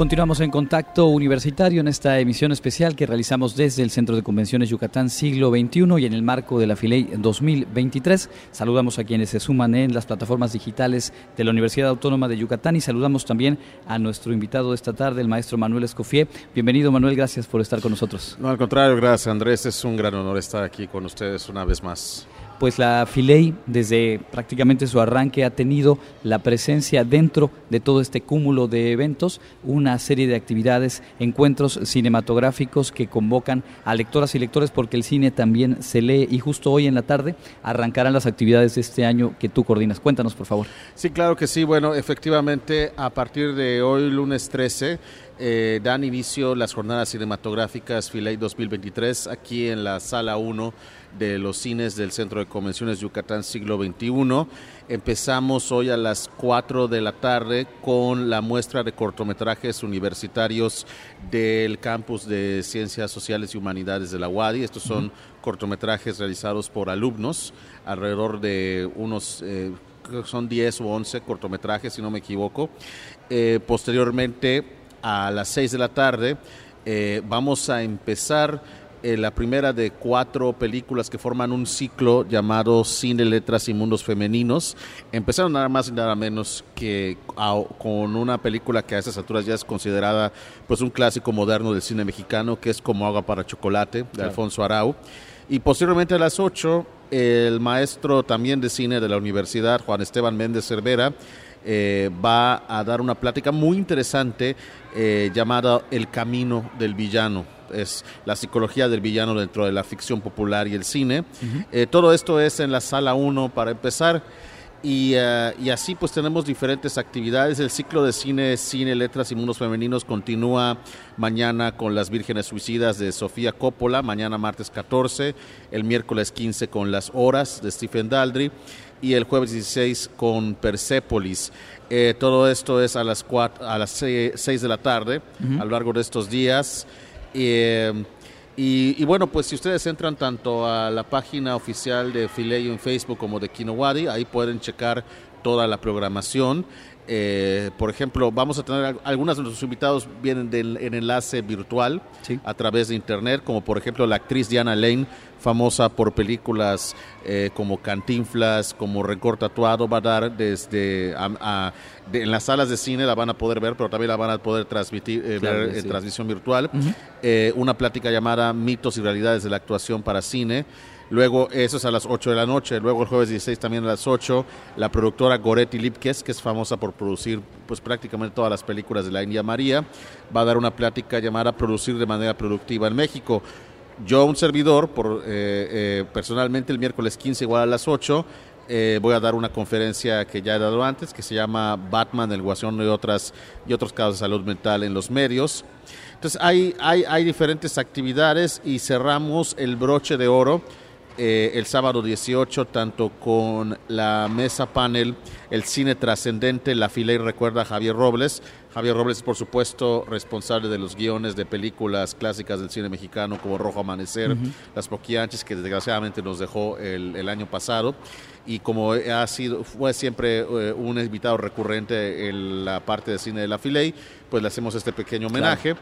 Continuamos en contacto universitario en esta emisión especial que realizamos desde el Centro de Convenciones Yucatán siglo XXI y en el marco de la Filey 2023. Saludamos a quienes se suman en las plataformas digitales de la Universidad Autónoma de Yucatán y saludamos también a nuestro invitado de esta tarde, el maestro Manuel Escofié. Bienvenido Manuel, gracias por estar con nosotros. No, al contrario, gracias Andrés, es un gran honor estar aquí con ustedes una vez más pues la Filey desde prácticamente su arranque ha tenido la presencia dentro de todo este cúmulo de eventos, una serie de actividades, encuentros cinematográficos que convocan a lectoras y lectores porque el cine también se lee y justo hoy en la tarde arrancarán las actividades de este año que tú coordinas. Cuéntanos, por favor. Sí, claro que sí. Bueno, efectivamente, a partir de hoy, lunes 13, eh, dan inicio las jornadas cinematográficas Filey 2023 aquí en la sala 1 de los cines del Centro de Convenciones Yucatán Siglo XXI. Empezamos hoy a las 4 de la tarde con la muestra de cortometrajes universitarios del campus de Ciencias Sociales y Humanidades de la UADI. Estos son cortometrajes realizados por alumnos, alrededor de unos... Eh, son 10 o 11 cortometrajes, si no me equivoco. Eh, posteriormente, a las 6 de la tarde, eh, vamos a empezar eh, la primera de cuatro películas que forman un ciclo llamado Cine, Letras y Mundos Femeninos. Empezaron nada más y nada menos que con una película que a esas alturas ya es considerada pues un clásico moderno del cine mexicano, que es Como agua para chocolate, de Alfonso Arau. Y posteriormente a las ocho, el maestro también de cine de la universidad, Juan Esteban Méndez Cervera, eh, va a dar una plática muy interesante eh, llamada El Camino del Villano es la psicología del villano dentro de la ficción popular y el cine. Eh, todo esto es en la sala 1 para empezar. Y, y, así pues tenemos diferentes actividades. El ciclo de cine, cine, letras y mundos femeninos continúa mañana con Las Vírgenes Suicidas de Sofía Coppola, mañana martes 14, el miércoles 15 con Las Horas de Stephen Daldry y el jueves 16 con Persepolis. Eh, todo esto es a las, a las 6 de la tarde a lo largo de estos días. Eh, y, bueno, pues si ustedes entran tanto a la página oficial de Fileyo en Facebook como de Kinowadi, ahí pueden checar toda la programación. Eh, por ejemplo, vamos a tener algunos de nuestros invitados vienen del, en enlace virtual a través de internet, como por ejemplo la actriz Diana Lane, famosa por películas eh, como Cantinflas, como Rencor Tatuado, va a dar desde en las salas de cine la van a poder ver, pero también la van a poder transmitir eh, ver en transmisión virtual. una plática llamada Mitos y realidades de la actuación para cine. Luego, eso es a las 8 de la noche. Luego, el jueves 16 también a las 8, la productora Goretti Lipkes, que es famosa por producir pues prácticamente todas las películas de la India María, va a dar una plática llamada Producir de manera productiva en México. Yo, un servidor, por, eh, eh, personalmente el miércoles 15 igual a las 8, eh, voy a dar una conferencia que ya he dado antes, que se llama Batman, el Guasón y, otras, y otros casos de salud mental en los medios. Entonces hay, hay, hay diferentes actividades y cerramos el broche de oro eh, el sábado 18, tanto con la mesa panel El Cine Trascendente, la fila y recuerda a Javier Robles. Javier Robles es, por supuesto, responsable de los guiones de películas clásicas del cine mexicano como Rojo Amanecer, Las Poquianches, que desgraciadamente nos dejó el, año pasado. Y como ha sido, fue siempre eh, un invitado recurrente en la parte de cine de la Filey, pues le hacemos este pequeño homenaje.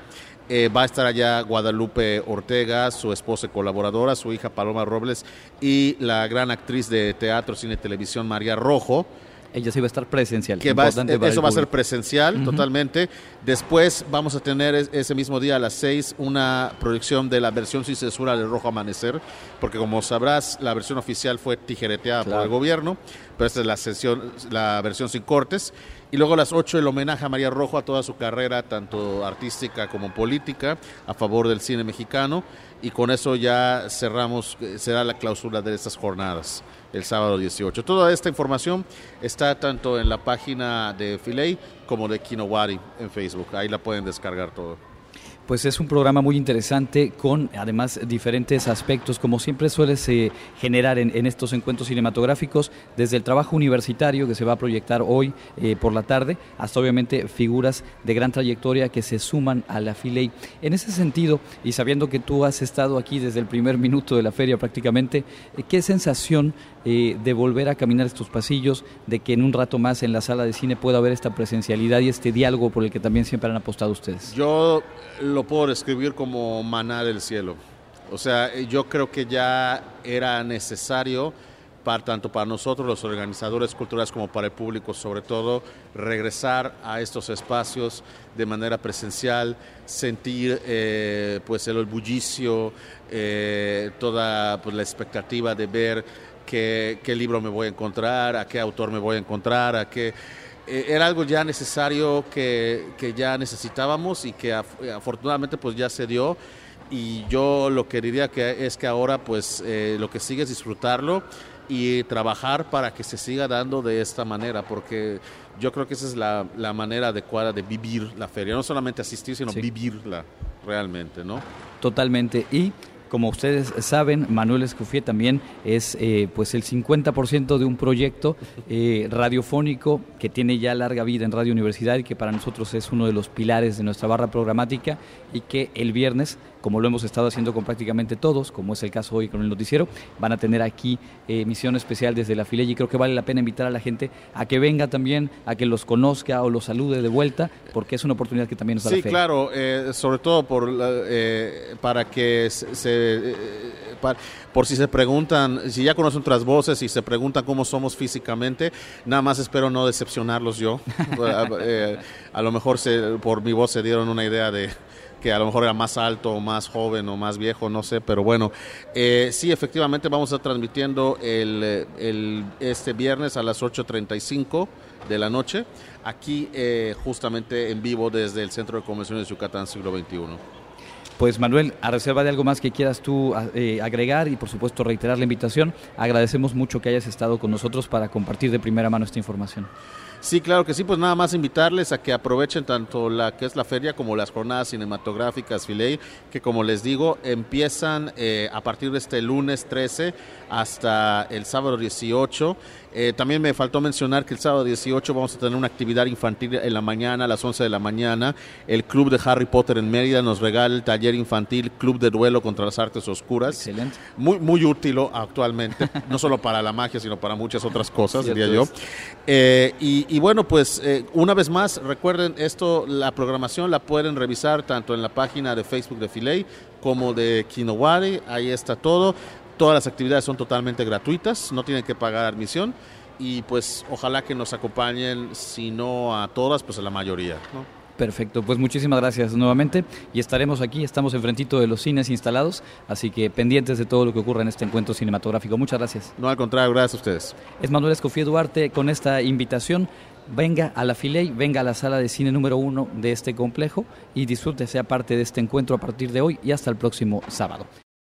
Eh, va a estar allá Guadalupe Ortega, su esposa y colaboradora, su hija Paloma Robles y la gran actriz de teatro, cine y televisión María Rojo. Ella sí va a estar presencial. Que eso va a ser presencial totalmente. Después vamos a tener ese mismo día a las 6 una proyección de la versión sin censura de Rojo Amanecer, porque como sabrás, la versión oficial fue tijereteada por el gobierno, pero esta es la, sesión, la versión sin cortes. Y luego a las 8 el homenaje a María Rojo a toda su carrera, tanto artística como política, a favor del cine mexicano. Y con eso ya cerramos, eh, será la clausura de estas jornadas, el sábado 18. Toda esta información está tanto en la página de Filey como de Kinowari en Facebook. Ahí la pueden descargar todo. Pues es un programa muy interesante con además diferentes aspectos, como siempre suele se generar en, estos encuentros cinematográficos, desde el trabajo universitario que se va a proyectar hoy eh, por la tarde, hasta obviamente figuras de gran trayectoria que se suman a la Filey. En ese sentido, y sabiendo que tú has estado aquí desde el primer minuto de la feria prácticamente, eh, ¿qué sensación eh, de volver a caminar estos pasillos, de que en un rato más en la sala de cine pueda haber esta presencialidad y este diálogo por el que también siempre han apostado ustedes? Yo puedo describir como maná del cielo. O sea, yo creo que ya era necesario, para, tanto para nosotros, los organizadores culturales, como para el público, sobre todo, regresar a estos espacios de manera presencial, sentir eh, pues el bullicio, eh, toda pues, la expectativa de ver qué libro me voy a encontrar, a qué autor me voy a encontrar, a qué eh, era algo ya necesario que, que, ya necesitábamos y que afortunadamente pues ya se dio. Y yo lo que diría que es que ahora pues eh, lo que sigue es disfrutarlo y trabajar para que se siga dando de esta manera porque yo creo que esa es la, la manera adecuada de vivir la feria, no solamente asistir sino vivirla realmente, ¿no? Totalmente. Y como ustedes saben, Manuel Escufié también es eh, pues el 50% de un proyecto eh, radiofónico que tiene ya larga vida en Radio Universidad y que para nosotros es uno de los pilares de nuestra barra programática y que el viernes como lo hemos estado haciendo con prácticamente todos, como es el caso hoy con el noticiero, van a tener aquí eh, emisión especial desde la fila y creo que vale la pena invitar a la gente a que venga también, a que los conozca o los salude de vuelta, porque es una oportunidad que también nos da Sí, claro, eh, sobre todo por eh, para que se... por si se preguntan, si ya conocen otras voces y se preguntan cómo somos físicamente, nada más espero no decepcionarlos yo. a, lo mejor por mi voz se dieron una idea de, que a lo mejor era más alto o más joven o más viejo, no sé, pero bueno, eh, sí, efectivamente vamos a estar transmitiendo el, el, este viernes a las 8.35 de la noche, aquí eh, justamente en vivo desde el Centro de Convenciones de Yucatán Siglo XXI. Pues Manuel, a reserva de algo más que quieras tú eh, agregar y por supuesto reiterar la invitación, agradecemos mucho que hayas estado con nosotros para compartir de primera mano esta información. Sí, claro que sí, pues nada más invitarles a que aprovechen tanto la que es la feria como las jornadas cinematográficas Filey, que como les digo, empiezan eh, a partir de este lunes 13 hasta el sábado 18. Eh, también me faltó mencionar que el sábado 18 vamos a tener una actividad infantil en la mañana, a las 11 de la mañana. El Club de Harry Potter en Mérida nos regala el taller infantil Club de Duelo contra las Artes Oscuras. Excelente. Muy, muy útil actualmente, no solo para la magia, sino para muchas otras cosas, diría yo. Eh, y, bueno, pues eh, una vez más, recuerden esto, la programación la pueden revisar tanto en la página de Facebook de Filey como de Kinowari, ahí está todo. Todas las actividades son totalmente gratuitas, no tienen que pagar admisión y pues ojalá que nos acompañen, si no a todas, pues a la mayoría. Perfecto, pues muchísimas gracias nuevamente y estaremos aquí, estamos enfrentito de los cines instalados, así que pendientes de todo lo que ocurra en este encuentro cinematográfico. Muchas gracias. No, al contrario, gracias a ustedes. Es Manuel Escofía Duarte con esta invitación. Venga a la Filey, venga a la sala de cine número uno de este complejo y disfrute, sea parte de este encuentro a partir de hoy y hasta el próximo sábado.